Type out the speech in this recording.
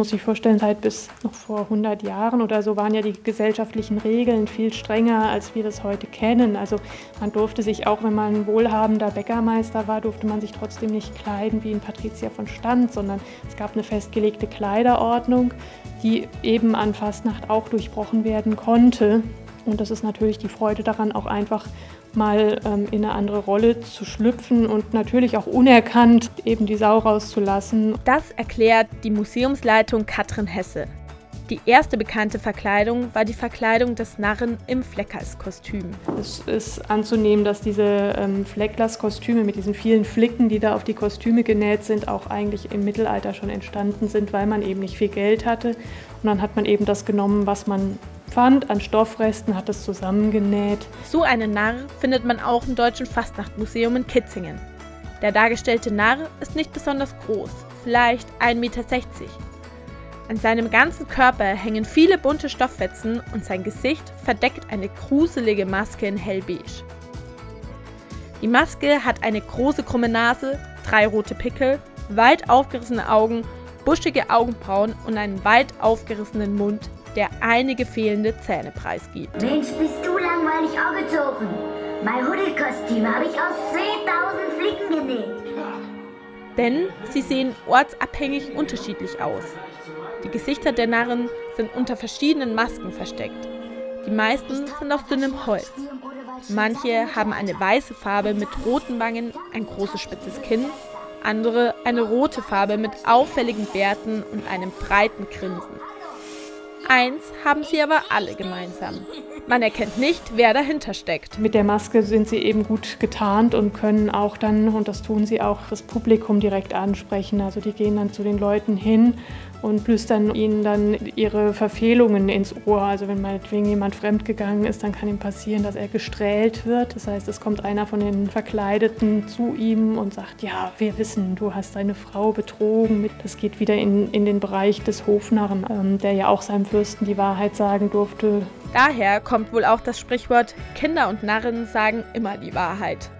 muss sich vorstellen, seit bis noch vor 100 Jahren oder so waren ja die gesellschaftlichen Regeln viel strenger, als wir das heute kennen. Also man durfte sich auch, wenn man ein wohlhabender Bäckermeister war, durfte man sich trotzdem nicht kleiden wie ein Patrizier von Stand, sondern es gab eine festgelegte Kleiderordnung, die eben an Fastnacht auch durchbrochen werden konnte. Und das ist natürlich die Freude daran, auch einfach mal ähm, in eine andere Rolle zu schlüpfen und natürlich auch unerkannt eben die Sau rauszulassen. Das erklärt die Museumsleitung Katrin Hesse. Die erste bekannte Verkleidung war die Verkleidung des Narren im Fleckerskostüm. Es ist anzunehmen, dass diese ähm, Flecklers-Kostüme mit diesen vielen Flicken, die da auf die Kostüme genäht sind, auch eigentlich im Mittelalter schon entstanden sind, weil man eben nicht viel Geld hatte. Und dann hat man eben das genommen, was man fand an Stoffresten, hat es zusammengenäht. So einen Narr findet man auch im Deutschen Fastnachtmuseum in Kitzingen. Der dargestellte Narr ist nicht besonders groß, vielleicht 1,60 Meter. An seinem ganzen Körper hängen viele bunte Stofffetzen und sein Gesicht verdeckt eine gruselige Maske in hellbeige. Die Maske hat eine große krumme Nase, drei rote Pickel, weit aufgerissene Augen, buschige Augenbrauen und einen weit aufgerissenen Mund, der einige fehlende Zähne preisgibt. Mensch, bist du langweilig angezogen. Mein Huddelkostüm habe ich aus 10.000 Flicken genäht. Denn sie sehen ortsabhängig unterschiedlich aus. Die Gesichter der Narren sind unter verschiedenen Masken versteckt. Die meisten sind aus dünnem Holz. Manche haben eine weiße Farbe mit roten Wangen, ein großes spitzes Kinn, andere eine rote Farbe mit auffälligen Bärten und einem breiten Grinsen. Eins haben sie aber alle gemeinsam. Man erkennt nicht, wer dahinter steckt. Mit der Maske sind sie eben gut getarnt und können auch dann, und das tun sie auch, das Publikum direkt ansprechen. Also die gehen dann zu den Leuten hin und flüstern ihnen dann ihre Verfehlungen ins Ohr. Also wenn meinetwegen jemand fremdgegangen ist, dann kann ihm passieren, dass er gestrählt wird. Das heißt, es kommt einer von den Verkleideten zu ihm und sagt, ja, wir wissen, du hast deine Frau betrogen. Das geht wieder in, in den Bereich des Hofnarren, ähm, der ja auch seinem Fürsten die Wahrheit sagen durfte. Daher kommt wohl auch das Sprichwort, Kinder und Narren sagen immer die Wahrheit.